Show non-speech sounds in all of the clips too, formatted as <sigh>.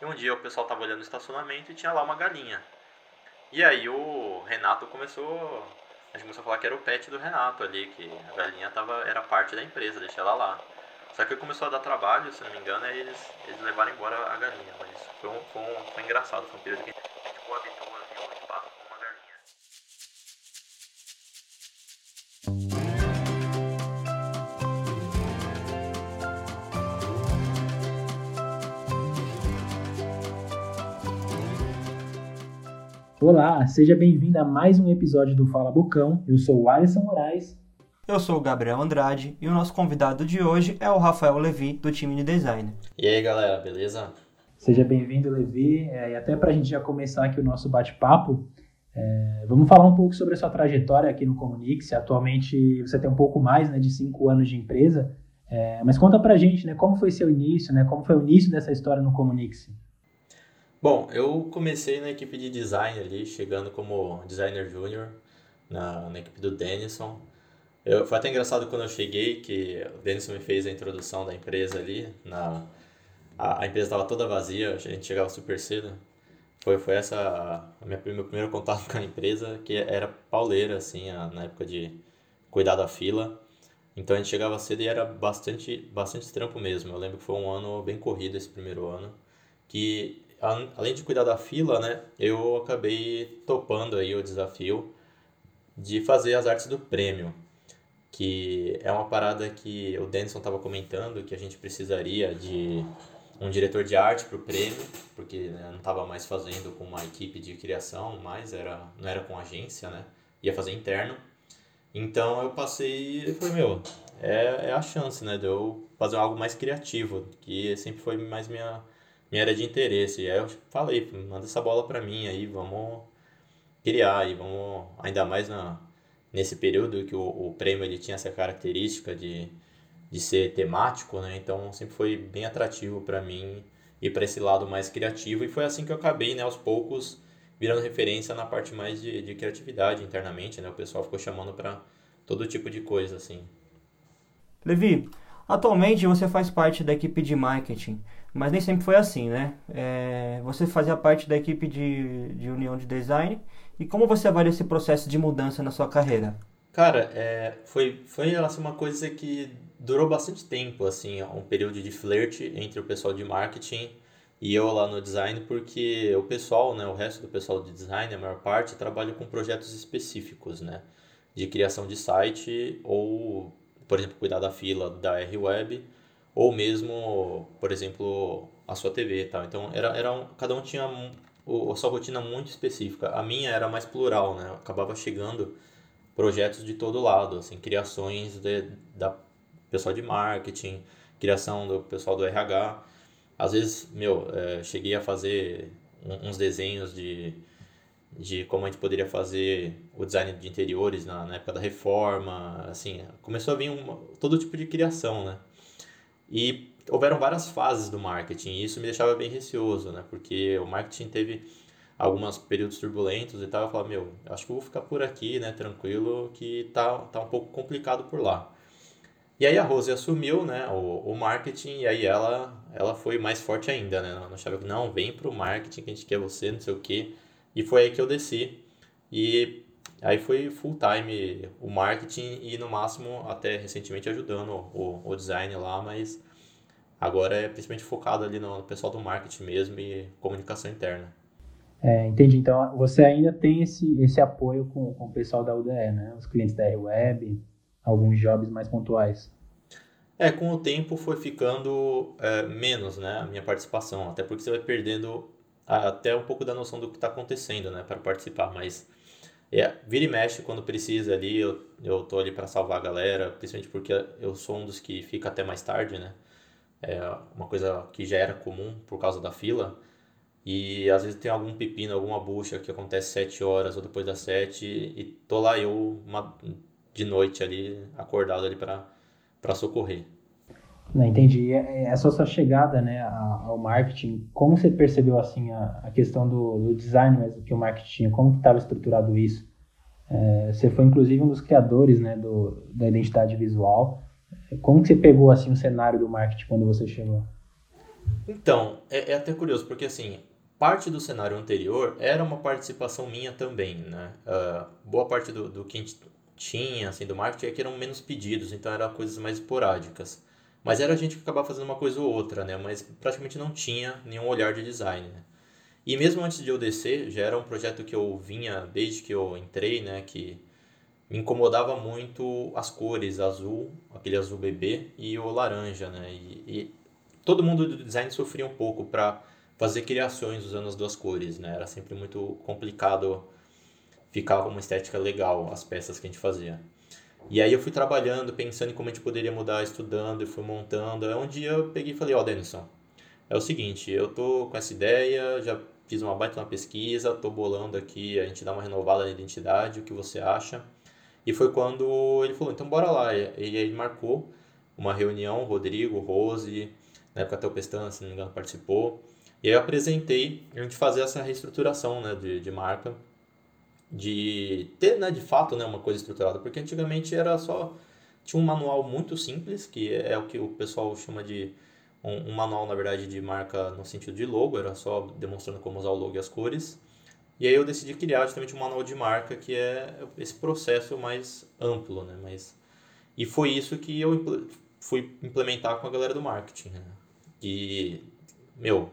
E um dia o pessoal tava olhando o estacionamento e tinha lá uma galinha. E aí o Renato começou. A gente começou a falar que era o pet do Renato ali, que a galinha tava, era parte da empresa, deixa ela lá. Só que começou a dar trabalho, se não me engano, eles, eles levaram embora a galinha. Mas foi, um, foi, um, foi engraçado, foi um período que Olá, seja bem-vindo a mais um episódio do Fala Bocão. Eu sou o Alisson Moraes. Eu sou o Gabriel Andrade e o nosso convidado de hoje é o Rafael Levi, do time de design. E aí galera, beleza? Seja bem-vindo, Levi. É, e até para a gente já começar aqui o nosso bate-papo, é, vamos falar um pouco sobre a sua trajetória aqui no Comunix. Atualmente você tem um pouco mais né, de cinco anos de empresa, é, mas conta pra gente né, como foi seu início, né, como foi o início dessa história no Comunix. Bom, eu comecei na equipe de design ali, chegando como designer júnior na, na equipe do Denison. Eu, foi até engraçado quando eu cheguei, que o Denison me fez a introdução da empresa ali. Na, a, a empresa estava toda vazia, a gente chegava super cedo. Foi, foi essa a minha, meu primeiro contato com a empresa, que era pauleira, assim, a, na época de cuidar da fila. Então a gente chegava cedo e era bastante, bastante trampo mesmo. Eu lembro que foi um ano bem corrido esse primeiro ano, que além de cuidar da fila, né, eu acabei topando aí o desafio de fazer as artes do prêmio, que é uma parada que o Denison estava comentando que a gente precisaria de um diretor de arte para o prêmio, porque né, não estava mais fazendo com uma equipe de criação, mas era não era com agência, né, ia fazer interno. Então eu passei e falei, meu, é, é a chance, né, de eu fazer algo mais criativo, que sempre foi mais minha minha área de interesse. E aí eu falei, manda essa bola para mim aí, vamos criar aí, vamos ainda mais na nesse período que o, o prêmio ele tinha essa característica de, de ser temático, né? Então sempre foi bem atrativo para mim ir para esse lado mais criativo e foi assim que eu acabei, né, aos poucos virando referência na parte mais de, de criatividade internamente, né? O pessoal ficou chamando para todo tipo de coisa assim. Levi, atualmente você faz parte da equipe de marketing. Mas nem sempre foi assim, né? É, você fazia parte da equipe de, de união de design. E como você avalia esse processo de mudança na sua carreira? Cara, é, foi, foi assim, uma coisa que durou bastante tempo, assim, um período de flerte entre o pessoal de marketing e eu lá no design, porque o pessoal, né, o resto do pessoal de design, a maior parte, trabalha com projetos específicos, né? De criação de site ou, por exemplo, cuidar da fila da R-Web ou mesmo, por exemplo, a sua TV e tal. Então, era, era um, cada um tinha a sua rotina muito específica. A minha era mais plural, né? acabava chegando projetos de todo lado, assim, criações de, da pessoal de marketing, criação do pessoal do RH. Às vezes, meu, é, cheguei a fazer uns desenhos de, de como a gente poderia fazer o design de interiores na, na época da reforma, assim, começou a vir uma, todo tipo de criação, né? E houveram várias fases do marketing e isso me deixava bem receoso, né? Porque o marketing teve alguns períodos turbulentos e tal. Eu falava, meu, acho que vou ficar por aqui, né? Tranquilo, que tá, tá um pouco complicado por lá. E aí a Rose assumiu, né, o, o marketing e aí ela, ela foi mais forte ainda, né? Ela achava que não, vem pro marketing que a gente quer você, não sei o quê. E foi aí que eu desci. E aí foi full time o marketing e no máximo até recentemente ajudando o, o design lá, mas agora é principalmente focado ali no pessoal do marketing mesmo e comunicação interna. É, entendi. Então você ainda tem esse, esse apoio com, com o pessoal da UDE, né? Os clientes da R-Web, alguns jobs mais pontuais. É, com o tempo foi ficando é, menos, né, a minha participação, até porque você vai perdendo até um pouco da noção do que está acontecendo, né, para participar, mas é, vira e mexe quando precisa ali, eu, eu tô ali para salvar a galera, principalmente porque eu sou um dos que fica até mais tarde, né, é uma coisa que já era comum por causa da fila, e às vezes tem algum pepino, alguma bucha que acontece sete horas ou depois das sete e tô lá eu uma, de noite ali, acordado ali para socorrer. Não, entendi. Essa sua chegada né, ao marketing, como você percebeu assim a, a questão do, do, design mesmo que o marketing tinha? Como estava estruturado isso? É, você foi inclusive um dos criadores né, do, da identidade visual. Como que você pegou assim o cenário do marketing quando você chegou? Então, é, é até curioso, porque assim, parte do cenário anterior era uma participação minha também, né? Uh, boa parte do, do que a gente tinha, assim, do marketing é que eram menos pedidos, então eram coisas mais esporádicas. Mas era a gente que acabava fazendo uma coisa ou outra, né? Mas praticamente não tinha nenhum olhar de design, né? E mesmo antes de eu descer, já era um projeto que eu vinha desde que eu entrei, né? Que me incomodava muito as cores, azul, aquele azul bebê, e o laranja, né? E, e todo mundo do design sofria um pouco para fazer criações usando as duas cores, né? Era sempre muito complicado ficar com uma estética legal as peças que a gente fazia. E aí eu fui trabalhando, pensando em como a gente poderia mudar, estudando, e fui montando. Aí um dia eu peguei e falei, ó, oh, Denison, é o seguinte, eu tô com essa ideia, já fiz uma baita uma pesquisa, tô bolando aqui, a gente dá uma renovada na identidade, o que você acha? E foi quando ele falou, então bora lá. E aí ele marcou uma reunião, Rodrigo, Rose, na época até o Pestana, se não me engano, participou. E aí eu apresentei a gente fazer essa reestruturação né, de, de marca, de ter né, de fato né, uma coisa estruturada, porque antigamente era só. Tinha um manual muito simples, que é o que o pessoal chama de um, um manual, na verdade, de marca no sentido de logo, era só demonstrando como usar o logo e as cores. E aí eu decidi criar justamente um manual de marca, que é esse processo mais amplo, né? Mas, e foi isso que eu fui implementar com a galera do marketing, né? E, meu,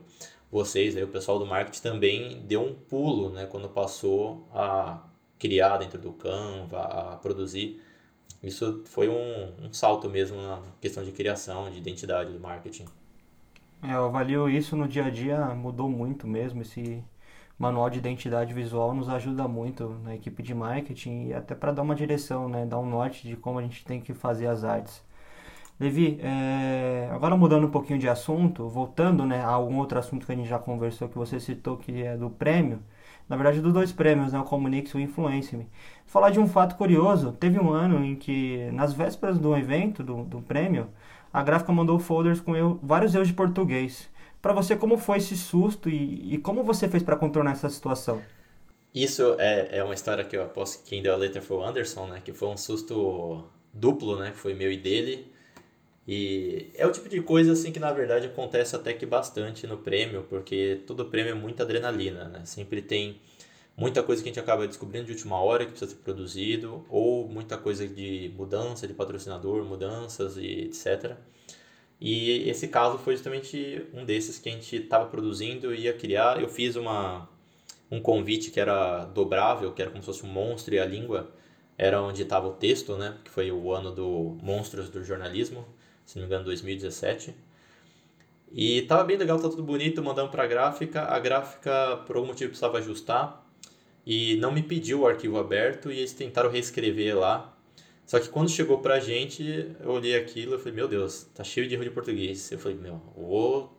vocês, aí, o pessoal do marketing também deu um pulo, né? Quando passou a criar dentro do Canva, a produzir. Isso foi um, um salto mesmo na questão de criação, de identidade do marketing. É, eu avalio isso no dia a dia, mudou muito mesmo esse manual de identidade visual nos ajuda muito na equipe de marketing e até para dar uma direção, né, dar um norte de como a gente tem que fazer as artes. Levi, é... agora mudando um pouquinho de assunto, voltando né, a algum outro assunto que a gente já conversou, que você citou que é do prêmio, na verdade dos dois prêmios, né, o Comunix e o Influence-me. Falar de um fato curioso, teve um ano em que, nas vésperas do evento, do, do prêmio, a gráfica mandou folders com eu, vários erros de português. Para você, como foi esse susto e, e como você fez para contornar essa situação? Isso é, é uma história que eu aposto que quem deu a letra foi o Anderson, né? Que foi um susto duplo, né? Foi meu e dele. E é o tipo de coisa assim que na verdade acontece até que bastante no prêmio, porque todo prêmio é muita adrenalina, né? Sempre tem muita coisa que a gente acaba descobrindo de última hora que precisa ser produzido, ou muita coisa de mudança de patrocinador, mudanças e etc. E esse caso foi justamente um desses que a gente estava produzindo e ia criar. Eu fiz uma, um convite que era dobrável, que era como se fosse um monstro e a língua era onde estava o texto, né? Que foi o ano do Monstros do Jornalismo, se não me engano, 2017. E tava bem legal, tá tudo bonito, mandamos para a gráfica. A gráfica, por algum motivo, precisava ajustar e não me pediu o arquivo aberto e eles tentaram reescrever lá só que quando chegou pra gente, eu olhei aquilo e falei, meu Deus, tá cheio de erro de português. Eu falei, meu, vou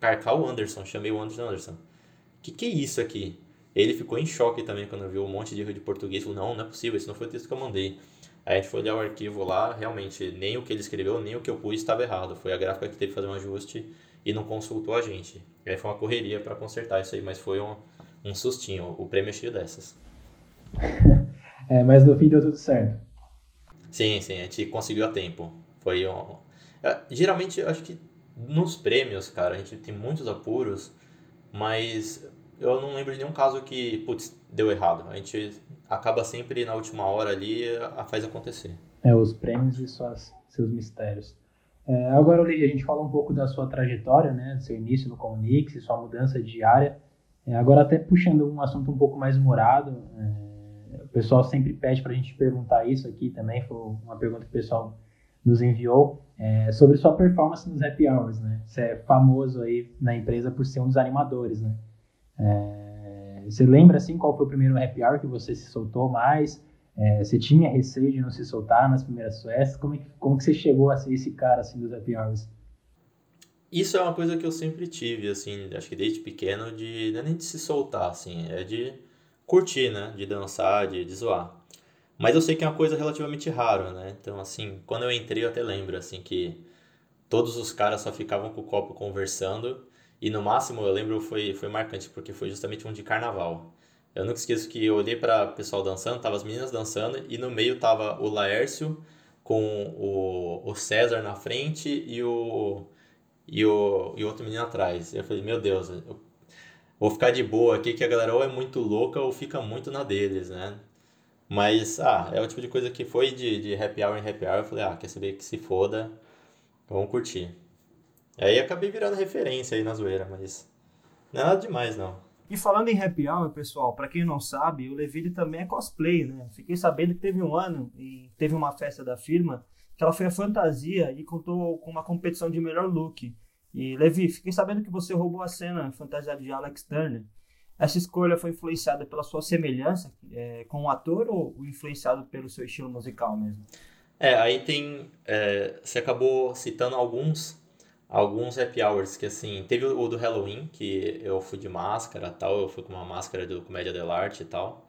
carcar o Anderson, chamei o Anderson Anderson. Que que é isso aqui? Ele ficou em choque também quando viu um monte de erro de português. Falou, não, não é possível, esse não foi o texto que eu mandei. Aí a gente foi olhar o arquivo lá, realmente, nem o que ele escreveu, nem o que eu pus estava errado. Foi a gráfica que teve que fazer um ajuste e não consultou a gente. Aí foi uma correria para consertar isso aí, mas foi um, um sustinho. O prêmio é cheio dessas. <laughs> é, mas no fim deu tudo certo. Sim, sim, a gente conseguiu a tempo. Foi um... É, geralmente, acho que nos prêmios, cara, a gente tem muitos apuros, mas eu não lembro de nenhum caso que, putz, deu errado. A gente acaba sempre na última hora ali, a, faz acontecer. É, os prêmios e suas, seus mistérios. É, agora, Olivia, a gente fala um pouco da sua trajetória, né, do seu início no Comunix, sua mudança de área. É, agora, até puxando um assunto um pouco mais humorado, é, o pessoal sempre pede para a gente perguntar isso aqui também, foi uma pergunta que o pessoal nos enviou, é, sobre sua performance nos happy hours, né? Você é famoso aí na empresa por ser um dos animadores, né? É, você lembra, assim, qual foi o primeiro happy hour que você se soltou mais? É, você tinha receio de não se soltar nas primeiras festas? Como, é que, como que você chegou a ser esse cara, assim, dos happy hours? Isso é uma coisa que eu sempre tive, assim, acho que desde pequeno, de não é nem de se soltar, assim, é de curtir, né? De dançar, de, de zoar. Mas eu sei que é uma coisa relativamente rara, né? Então, assim, quando eu entrei eu até lembro, assim, que todos os caras só ficavam com o copo conversando e no máximo eu lembro foi, foi marcante porque foi justamente um de carnaval. Eu nunca esqueço que eu olhei para o pessoal dançando, tava as meninas dançando e no meio tava o Laércio com o, o César na frente e o e o, e outro menino atrás. Eu falei, meu Deus, eu vou ficar de boa aqui, que a galera ou é muito louca ou fica muito na deles, né? Mas, ah, é o tipo de coisa que foi de, de happy hour em happy hour. Eu falei, ah, quer saber que se foda, vamos curtir. Aí acabei virando referência aí na zoeira, mas não é nada demais, não. E falando em happy hour, pessoal, para quem não sabe, o Leville também é cosplay, né? Fiquei sabendo que teve um ano e teve uma festa da firma que ela foi a fantasia e contou com uma competição de melhor look. E Levi, fiquei sabendo que você roubou a cena fantasiada de Alex Turner. Essa escolha foi influenciada pela sua semelhança é, com o ator ou influenciado pelo seu estilo musical mesmo? É, aí tem. É, você acabou citando alguns alguns happy hours que assim, teve o do Halloween, que eu fui de máscara tal, eu fui com uma máscara do Comédia Dell'Arte e tal.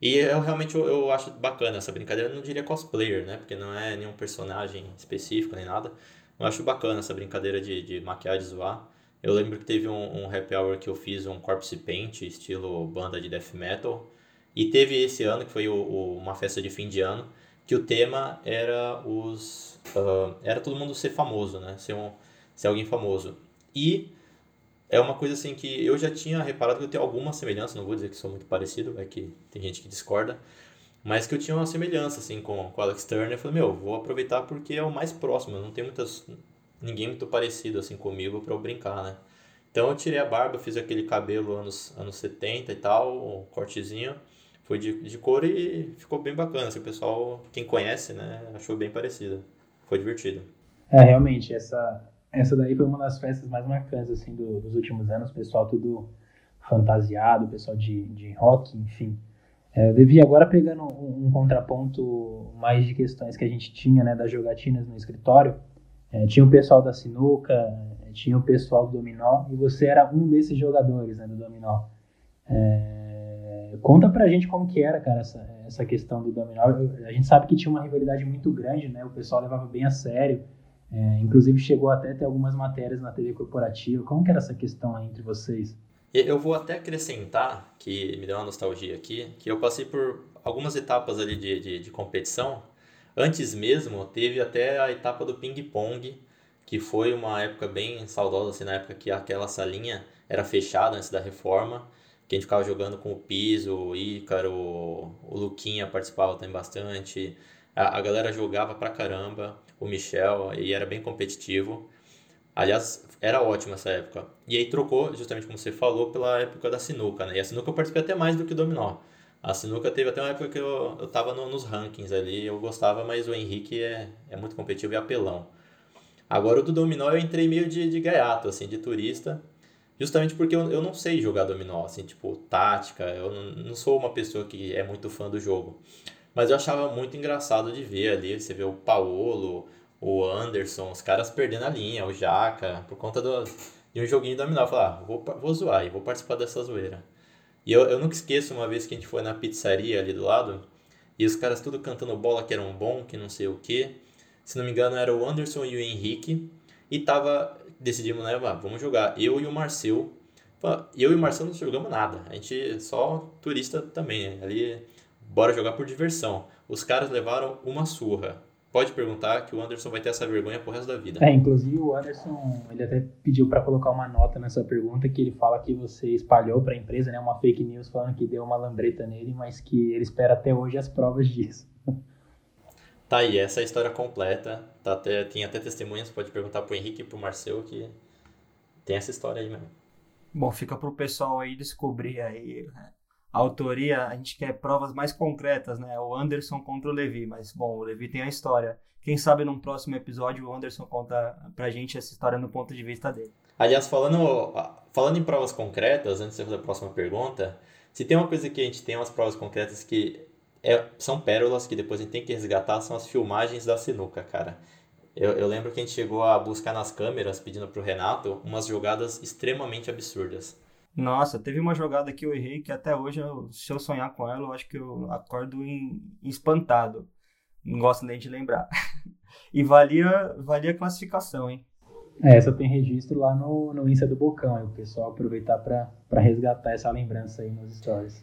E eu realmente eu, eu acho bacana essa brincadeira, eu não diria cosplayer, né? Porque não é nenhum personagem específico nem nada. Eu acho bacana essa brincadeira de, de maquiagem zoar. Eu lembro que teve um, um happy hour que eu fiz um corpse paint, estilo banda de death metal. E teve esse ano, que foi o, o, uma festa de fim de ano, que o tema era os. Uh, era todo mundo ser famoso, né? Ser, um, ser alguém famoso. E é uma coisa assim que eu já tinha reparado que eu tenho alguma semelhança, não vou dizer que sou muito parecido, é que tem gente que discorda, mas que eu tinha uma semelhança assim com, com o Alex Turner. Eu falei, meu, vou aproveitar porque é o mais próximo, não tem muitas ninguém muito parecido assim comigo para eu brincar, né? Então eu tirei a barba, fiz aquele cabelo anos anos 70 e tal, um cortezinho, foi de, de cor e ficou bem bacana, assim, o pessoal, quem conhece, né, achou bem parecido. Foi divertido. É, realmente, essa essa daí foi uma das festas mais marcantes assim do, dos últimos anos, o pessoal tudo fantasiado, o pessoal de, de rock, enfim. É, devia agora pegando um, um, contraponto mais de questões que a gente tinha, né, das jogatinas no escritório. É, tinha o pessoal da sinuca, é, tinha o pessoal do dominó e você era um desses jogadores, né, do dominó. É, conta pra gente como que era, cara, essa, essa questão do dominó. A gente sabe que tinha uma rivalidade muito grande, né? O pessoal levava bem a sério. É, inclusive chegou até a ter algumas matérias na TV corporativa. Como que era essa questão aí entre vocês? Eu vou até acrescentar, que me deu uma nostalgia aqui, que eu passei por algumas etapas ali de, de, de competição. Antes mesmo, teve até a etapa do ping-pong, que foi uma época bem saudosa, assim, na época que aquela salinha era fechada antes da reforma, que a gente ficava jogando com o Piso, o Ícaro, o Luquinha participava também bastante, a, a galera jogava pra caramba o Michel, e era bem competitivo. Aliás, era ótimo essa época. E aí trocou, justamente como você falou, pela época da sinuca, né? E a sinuca eu participei até mais do que o dominó. A sinuca teve até uma época que eu, eu tava no, nos rankings ali, eu gostava, mas o Henrique é, é muito competitivo e apelão. Agora o do dominó eu entrei meio de, de gaiato, assim, de turista, justamente porque eu, eu não sei jogar dominó, assim, tipo, tática, eu não, não sou uma pessoa que é muito fã do jogo. Mas eu achava muito engraçado de ver ali, você vê o Paolo, o Anderson, os caras perdendo a linha, o Jaca, por conta do, de um joguinho dominó. Falei, ah, vou, vou zoar e vou participar dessa zoeira. E eu, eu nunca esqueço uma vez que a gente foi na pizzaria ali do lado, e os caras tudo cantando bola que eram bom, que não sei o que. Se não me engano, era o Anderson e o Henrique. E tava, decidimos, né, vamos jogar. Eu e o Marcel. Eu e o Marcel não jogamos nada. A gente só turista também, né? Ali bora jogar por diversão. Os caras levaram uma surra. Pode perguntar que o Anderson vai ter essa vergonha pro resto da vida. É, inclusive o Anderson, ele até pediu para colocar uma nota nessa pergunta que ele fala que você espalhou para a empresa, né, uma fake news falando que deu uma lambreta nele, mas que ele espera até hoje as provas disso. <laughs> Tá aí, essa é a história completa. Tá até, tem até testemunhas, pode perguntar pro Henrique e pro Marcel que tem essa história aí mesmo. Bom, fica pro pessoal aí descobrir aí né? A autoria, a gente quer provas mais concretas, né? O Anderson contra o Levi, mas bom, o Levi tem a história. Quem sabe num próximo episódio o Anderson conta pra gente essa história no ponto de vista dele. Aliás, falando, falando em provas concretas, antes de fazer a próxima pergunta, se tem uma coisa que a gente tem umas provas concretas que é, são pérolas que depois a gente tem que resgatar, são as filmagens da sinuca, cara. Eu, eu lembro que a gente chegou a buscar nas câmeras, pedindo pro Renato, umas jogadas extremamente absurdas. Nossa, teve uma jogada que eu errei que até hoje, eu, se eu sonhar com ela, eu acho que eu acordo em, espantado. Não gosto nem de lembrar. <laughs> e valia, valia classificação, hein? É, essa tem registro lá no, no Insta do Bocão, aí o pessoal aproveitar para resgatar essa lembrança aí nos stories.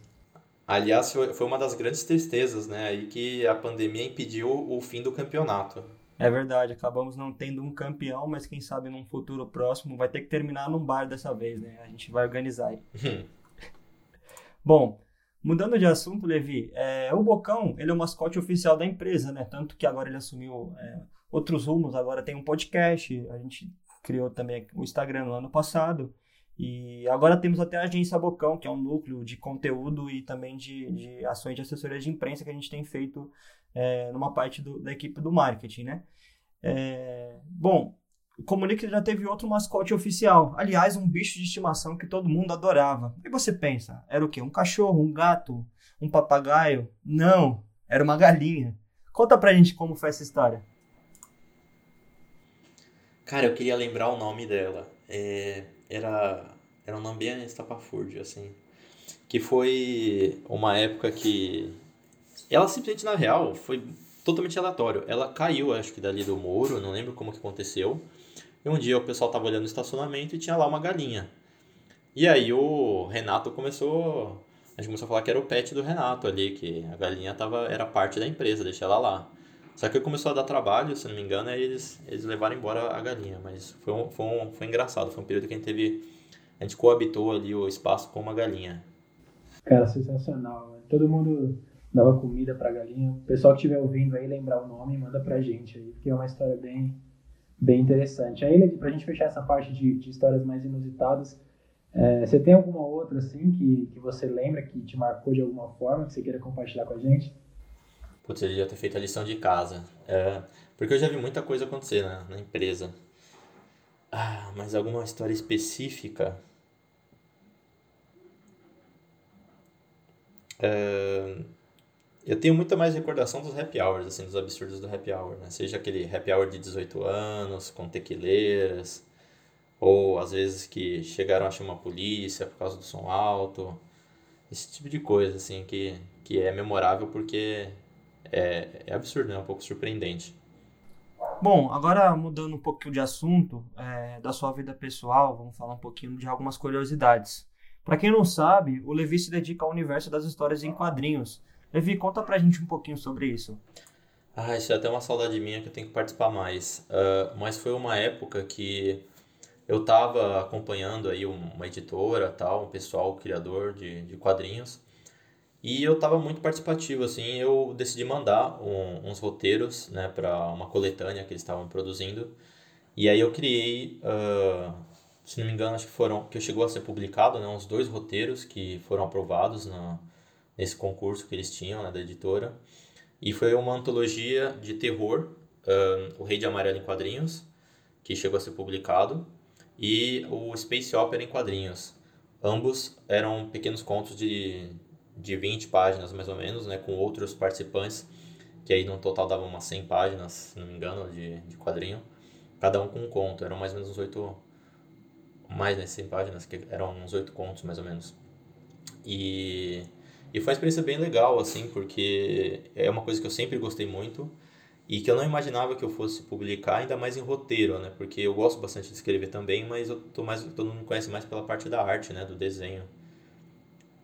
Aliás, foi, foi uma das grandes tristezas, né, aí que a pandemia impediu o fim do campeonato. É verdade, acabamos não tendo um campeão, mas quem sabe num futuro próximo vai ter que terminar num bar dessa vez, né? A gente vai organizar aí. <laughs> Bom, mudando de assunto, Levi, é, o Bocão, ele é o mascote oficial da empresa, né? Tanto que agora ele assumiu é, outros rumos, agora tem um podcast, a gente criou também o Instagram no ano passado, e agora temos até a agência Bocão, que é um núcleo de conteúdo e também de, de ações de assessoria de imprensa que a gente tem feito é, numa parte do, da equipe do marketing, né? É, bom, o Comunique já teve outro mascote oficial. Aliás, um bicho de estimação que todo mundo adorava. E você pensa, era o quê? Um cachorro, um gato, um papagaio? Não, era uma galinha. Conta pra gente como foi essa história. Cara, eu queria lembrar o nome dela. É, era, era um nome bem estapafúrdio, assim. Que foi uma época que. Ela simplesmente, na real, foi totalmente aleatório. Ela caiu, acho que dali do muro, não lembro como que aconteceu. E um dia o pessoal tava olhando o estacionamento e tinha lá uma galinha. E aí o Renato começou. A gente começou a falar que era o pet do Renato ali, que a galinha tava, era parte da empresa, deixa ela lá. Só que começou a dar trabalho, se não me engano, aí eles, eles levaram embora a galinha. Mas foi, um, foi, um, foi engraçado, foi um período que a gente teve. A gente coabitou ali o espaço com uma galinha. Cara, sensacional. Todo mundo dava comida pra galinha. O pessoal que estiver ouvindo aí, lembrar o nome, manda pra gente aí, porque é uma história bem, bem interessante. Aí, pra gente fechar essa parte de, de histórias mais inusitadas, é, você tem alguma outra, assim, que, que você lembra, que te marcou de alguma forma, que você queira compartilhar com a gente? Putz, ele já ter feito a lição de casa. É, porque eu já vi muita coisa acontecer na, na empresa. Ah, mas alguma história específica? É, eu tenho muita mais recordação dos happy hours, assim, dos absurdos do happy hour, né? Seja aquele happy hour de 18 anos, com tequileiras, ou às vezes que chegaram a chamar a polícia por causa do som alto. Esse tipo de coisa, assim, que, que é memorável porque é, é absurdo, né? É um pouco surpreendente. Bom, agora mudando um pouquinho de assunto é, da sua vida pessoal, vamos falar um pouquinho de algumas curiosidades. Para quem não sabe, o Levi se dedica ao universo das histórias em quadrinhos. Levi, conta pra gente um pouquinho sobre isso. Ah, isso é até uma saudade minha que eu tenho que participar mais. Uh, mas foi uma época que eu estava acompanhando aí uma editora, tal, um pessoal criador de, de quadrinhos. E eu estava muito participativo, assim, eu decidi mandar um, uns roteiros, né, para uma coletânea que eles estavam produzindo. E aí eu criei, uh, se não me engano, acho que foram, que chegou a ser publicado, né, uns dois roteiros que foram aprovados na, nesse concurso que eles tinham, né, da editora. E foi uma antologia de terror, uh, O Rei de Amarelo em Quadrinhos, que chegou a ser publicado, e o Space Opera em Quadrinhos. Ambos eram pequenos contos de de 20 páginas mais ou menos, né, com outros participantes, que aí no total dava umas 100 páginas, se não me engano, de, de quadrinho, cada um com um conto, eram mais ou menos uns 8, mais né, 100 páginas, que eram uns 8 contos mais ou menos. E, e foi uma experiência bem legal, assim, porque é uma coisa que eu sempre gostei muito, e que eu não imaginava que eu fosse publicar, ainda mais em roteiro, né? Porque eu gosto bastante de escrever também, mas eu tô mais, todo mundo me conhece mais pela parte da arte, né? Do desenho.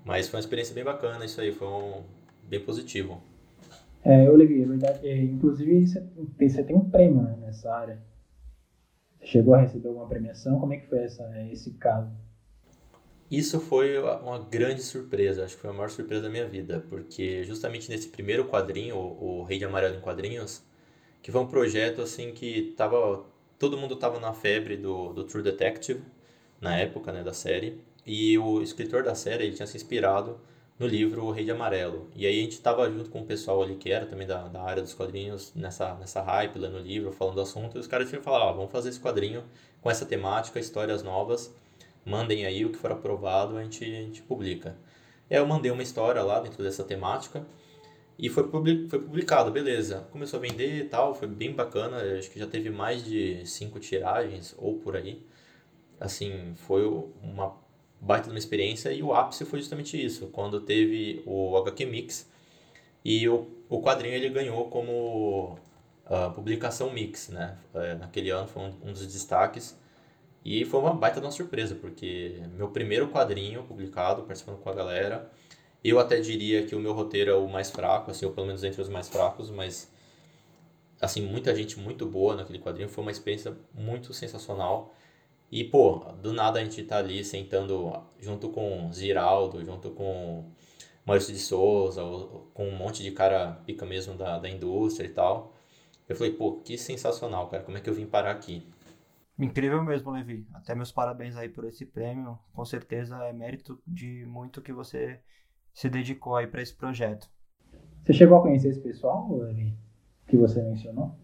Mas foi uma experiência bem bacana isso aí, foi um, bem positivo. É, eu levei, é verdade. É, inclusive, você tem, você tem um prêmio né, nessa área. Você chegou a receber alguma premiação? Como é que foi essa, esse caso? Isso foi uma grande surpresa, acho que foi a maior surpresa da minha vida, porque justamente nesse primeiro quadrinho, o, o Rei de Amarelo em Quadrinhos, que foi um projeto assim que tava, todo mundo tava na febre do, do True Detective, na época né, da série, e o escritor da série ele tinha se inspirado no livro O Rei de Amarelo. E aí a gente estava junto com o pessoal ali que era também da, da área dos quadrinhos, nessa, nessa hype, lendo o livro, falando do assunto. E os caras tinham falado, ó, vamos fazer esse quadrinho com essa temática, histórias novas. Mandem aí o que for aprovado, a gente, a gente publica. E aí eu mandei uma história lá dentro dessa temática e foi, public, foi publicado, beleza. Começou a vender e tal, foi bem bacana. Acho que já teve mais de cinco tiragens ou por aí. Assim, foi uma baita de uma experiência e o ápice foi justamente isso, quando teve o HQ Mix e o, o quadrinho ele ganhou como uh, publicação Mix, né? É, naquele ano foi um, um, dos destaques e foi uma baita de uma surpresa, porque meu primeiro quadrinho publicado, participando com a galera, eu até diria que o meu roteiro é o mais fraco, assim, ou pelo menos entre os mais fracos, mas assim, muita gente muito boa naquele quadrinho, foi uma experiência muito sensacional. E, pô, do nada a gente tá ali sentando junto com Ziraldo, junto com Maurício de Souza, com um monte de cara pica mesmo da, da indústria e tal. Eu falei, pô, que sensacional, cara, como é que eu vim parar aqui? Incrível mesmo, Levi. Até meus parabéns aí por esse prêmio. Com certeza é mérito de muito que você se dedicou aí para esse projeto. Você chegou a conhecer esse pessoal, Levi, que você mencionou?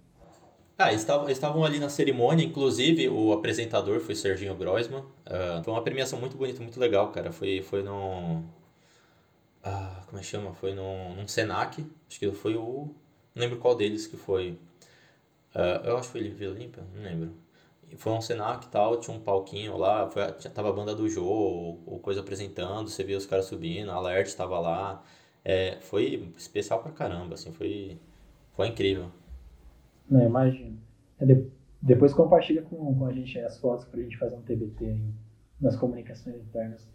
Ah, eles estavam ali na cerimônia, inclusive o apresentador foi Serginho Groisman. Uh, foi uma premiação muito bonita, muito legal, cara. Foi, foi no. Ah, como é que chama? Foi no, num Senac. Acho que foi o. Não lembro qual deles que foi. Uh, eu acho que foi Vila Olímpia, não lembro. Foi um Senac e tal, tinha um palquinho lá, foi, tinha, tava a banda do Jô, ou, ou coisa apresentando, você via os caras subindo, a Alert estava lá. É, foi especial pra caramba, assim, foi, foi incrível. Não, imagino. É de, depois compartilha com, com a gente as fotos pra gente fazer um TBT aí nas comunicações internas.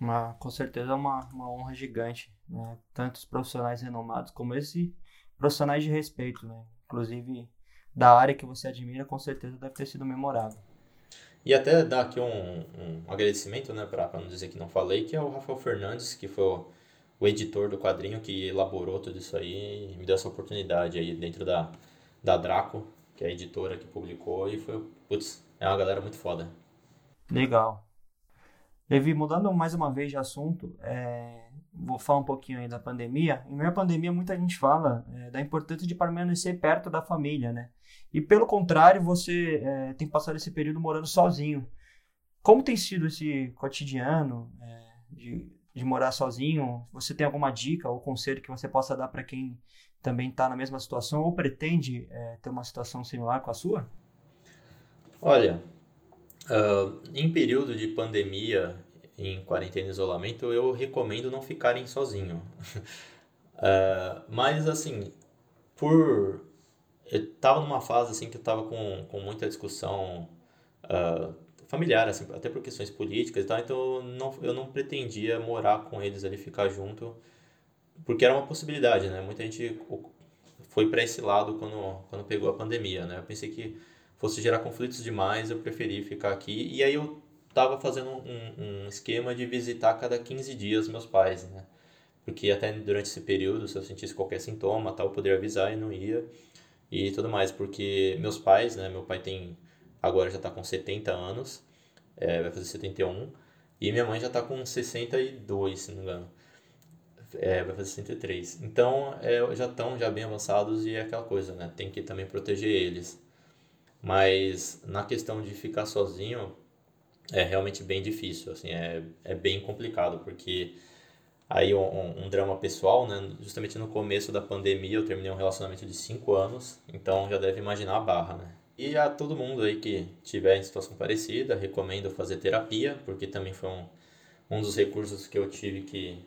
Uma, com certeza é uma, uma honra gigante, né? Tantos profissionais renomados como esse, profissionais de respeito, né? Inclusive da área que você admira, com certeza deve ter sido memorável. E até dar aqui um, um agradecimento, né, para não dizer que não falei, que é o Rafael Fernandes, que foi o, o editor do quadrinho que elaborou tudo isso aí e me deu essa oportunidade aí dentro da, da Draco, que é a editora que publicou, e foi, putz, é uma galera muito foda. Legal. Levi, mudando mais uma vez de assunto, é, vou falar um pouquinho aí da pandemia. Em meio à pandemia, muita gente fala é, da importância de permanecer perto da família, né? E pelo contrário, você é, tem passado esse período morando sozinho. Como tem sido esse cotidiano é, de, de morar sozinho? Você tem alguma dica ou conselho que você possa dar para quem também está na mesma situação ou pretende é, ter uma situação similar com a sua? Olha, uh, em período de pandemia, em quarentena e isolamento, eu recomendo não ficarem sozinho. uh, <laughs> mas assim, por eu tava numa fase assim que eu tava com, com muita discussão uh, familiar, assim, até por questões políticas e tal, então eu não, eu não pretendia morar com eles ali, ficar junto porque era uma possibilidade, né? Muita gente foi para esse lado quando, quando pegou a pandemia, né? Eu pensei que fosse gerar conflitos demais, eu preferi ficar aqui. E aí eu tava fazendo um, um esquema de visitar cada 15 dias meus pais, né? Porque até durante esse período, se eu sentisse qualquer sintoma, tal, eu poderia avisar e não ia. E tudo mais, porque meus pais, né? Meu pai tem, agora já tá com 70 anos, é, vai fazer 71. E minha mãe já tá com 62, se não me engano é, vai fazer 63. Então, é, já estão já bem avançados e é aquela coisa, né? Tem que também proteger eles. Mas na questão de ficar sozinho, é realmente bem difícil, assim, é, é bem complicado, porque aí um, um drama pessoal, né? Justamente no começo da pandemia eu terminei um relacionamento de 5 anos, então já deve imaginar a barra, né? E a todo mundo aí que tiver em situação parecida, recomendo fazer terapia, porque também foi um, um dos recursos que eu tive que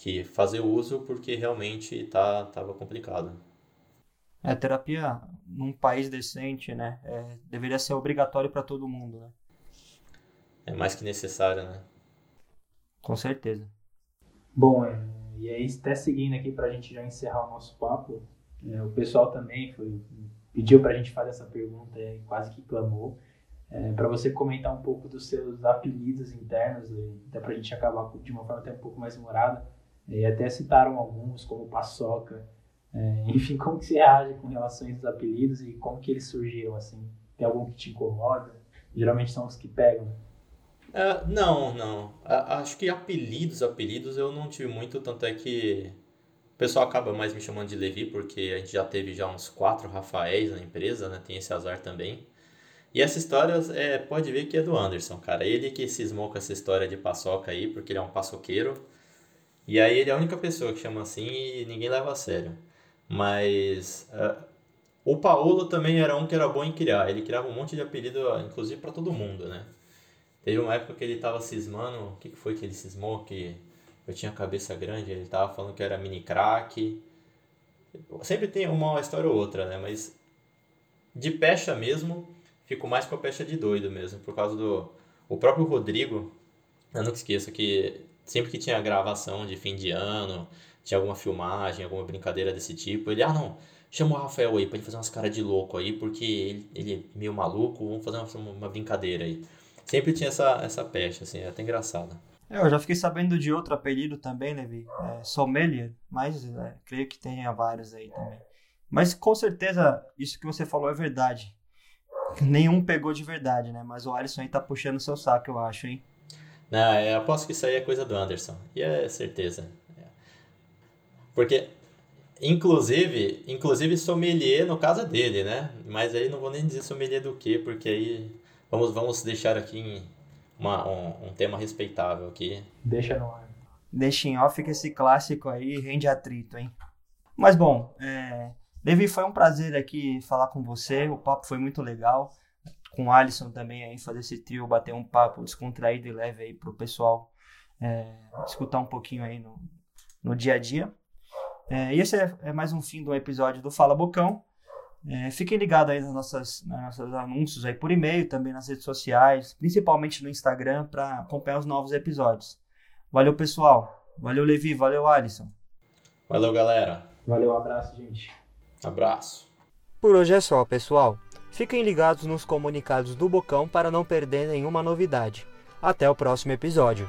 que fazer uso porque realmente tá, tava complicado. É, terapia num país decente, né? É, deveria ser obrigatório para todo mundo, né? É mais que necessário, né? Com certeza. Bom, é, e aí até seguindo aqui para a gente já encerrar o nosso papo, é, o pessoal também foi, pediu para a gente fazer essa pergunta e quase que clamou. É, para você comentar um pouco dos seus apelidos internos, até para a gente acabar de uma forma até um pouco mais humorada e até citaram alguns, como Paçoca. É, <laughs> enfim, como que você reage com relação a esses apelidos e como que eles surgiram, assim? Tem algum que te incomoda? Geralmente são os que pegam. Uh, não, não. Acho que apelidos, apelidos eu não tive muito, tanto é que o pessoal acaba mais me chamando de Levi, porque a gente já teve já uns quatro Rafaéis na empresa, né? Tem esse azar também. E essa história, é, pode ver que é do Anderson, cara. Ele que cismou com essa história de paçoca aí, porque ele é um paçoqueiro. E aí ele é a única pessoa que chama assim e ninguém leva a sério. Mas uh, o Paulo também era um que era bom em criar. Ele criava um monte de apelido, inclusive para todo mundo, né? Teve uma época que ele tava cismando. O que, que foi que ele cismou? Que eu tinha cabeça grande. Ele tava falando que era mini crack. Sempre tem uma história ou outra, né? Mas de pecha mesmo, fico mais com a pecha de doido mesmo. Por causa do. O próprio Rodrigo, eu nunca esqueço que sempre que tinha gravação de fim de ano, tinha alguma filmagem, alguma brincadeira desse tipo, ele, ah, não, chama o Rafael aí pra ele fazer umas caras de louco aí, porque ele, ele é meio maluco, vamos fazer uma, uma brincadeira aí. Sempre tinha essa, essa peste, assim, é até engraçado. É, eu já fiquei sabendo de outro apelido também, Levi, é, Sommelier, mas é, creio que tenha vários aí também. Mas com certeza isso que você falou é verdade. Nenhum pegou de verdade, né? Mas o Alisson aí tá puxando seu saco, eu acho, hein? Não, eu aposto que isso aí é coisa do Anderson. E é certeza. Porque, inclusive, inclusive sommelier no caso é dele, né? Mas aí não vou nem dizer sommelier do que, porque aí vamos, vamos deixar aqui uma, um, um tema respeitável aqui. Deixa no ar. Deixa em off que esse clássico aí rende atrito, hein? Mas bom, é... Levi, foi um prazer aqui falar com você, o papo foi muito legal. Com o Alisson também aí, fazer esse trio, bater um papo descontraído e leve aí pro pessoal é... escutar um pouquinho aí no, no dia a dia. É, e esse é, é, mais um fim do episódio do Fala Bocão. É, fiquem ligados aí nos nossos, nos nossos anúncios aí por e-mail, também nas redes sociais, principalmente no Instagram, para acompanhar os novos episódios. Valeu, pessoal. Valeu, Levi. Valeu, Alisson. Valeu, galera. Valeu, abraço, gente. Abraço. Por hoje é só, pessoal. Fiquem ligados nos comunicados do Bocão para não perder nenhuma novidade. Até o próximo episódio.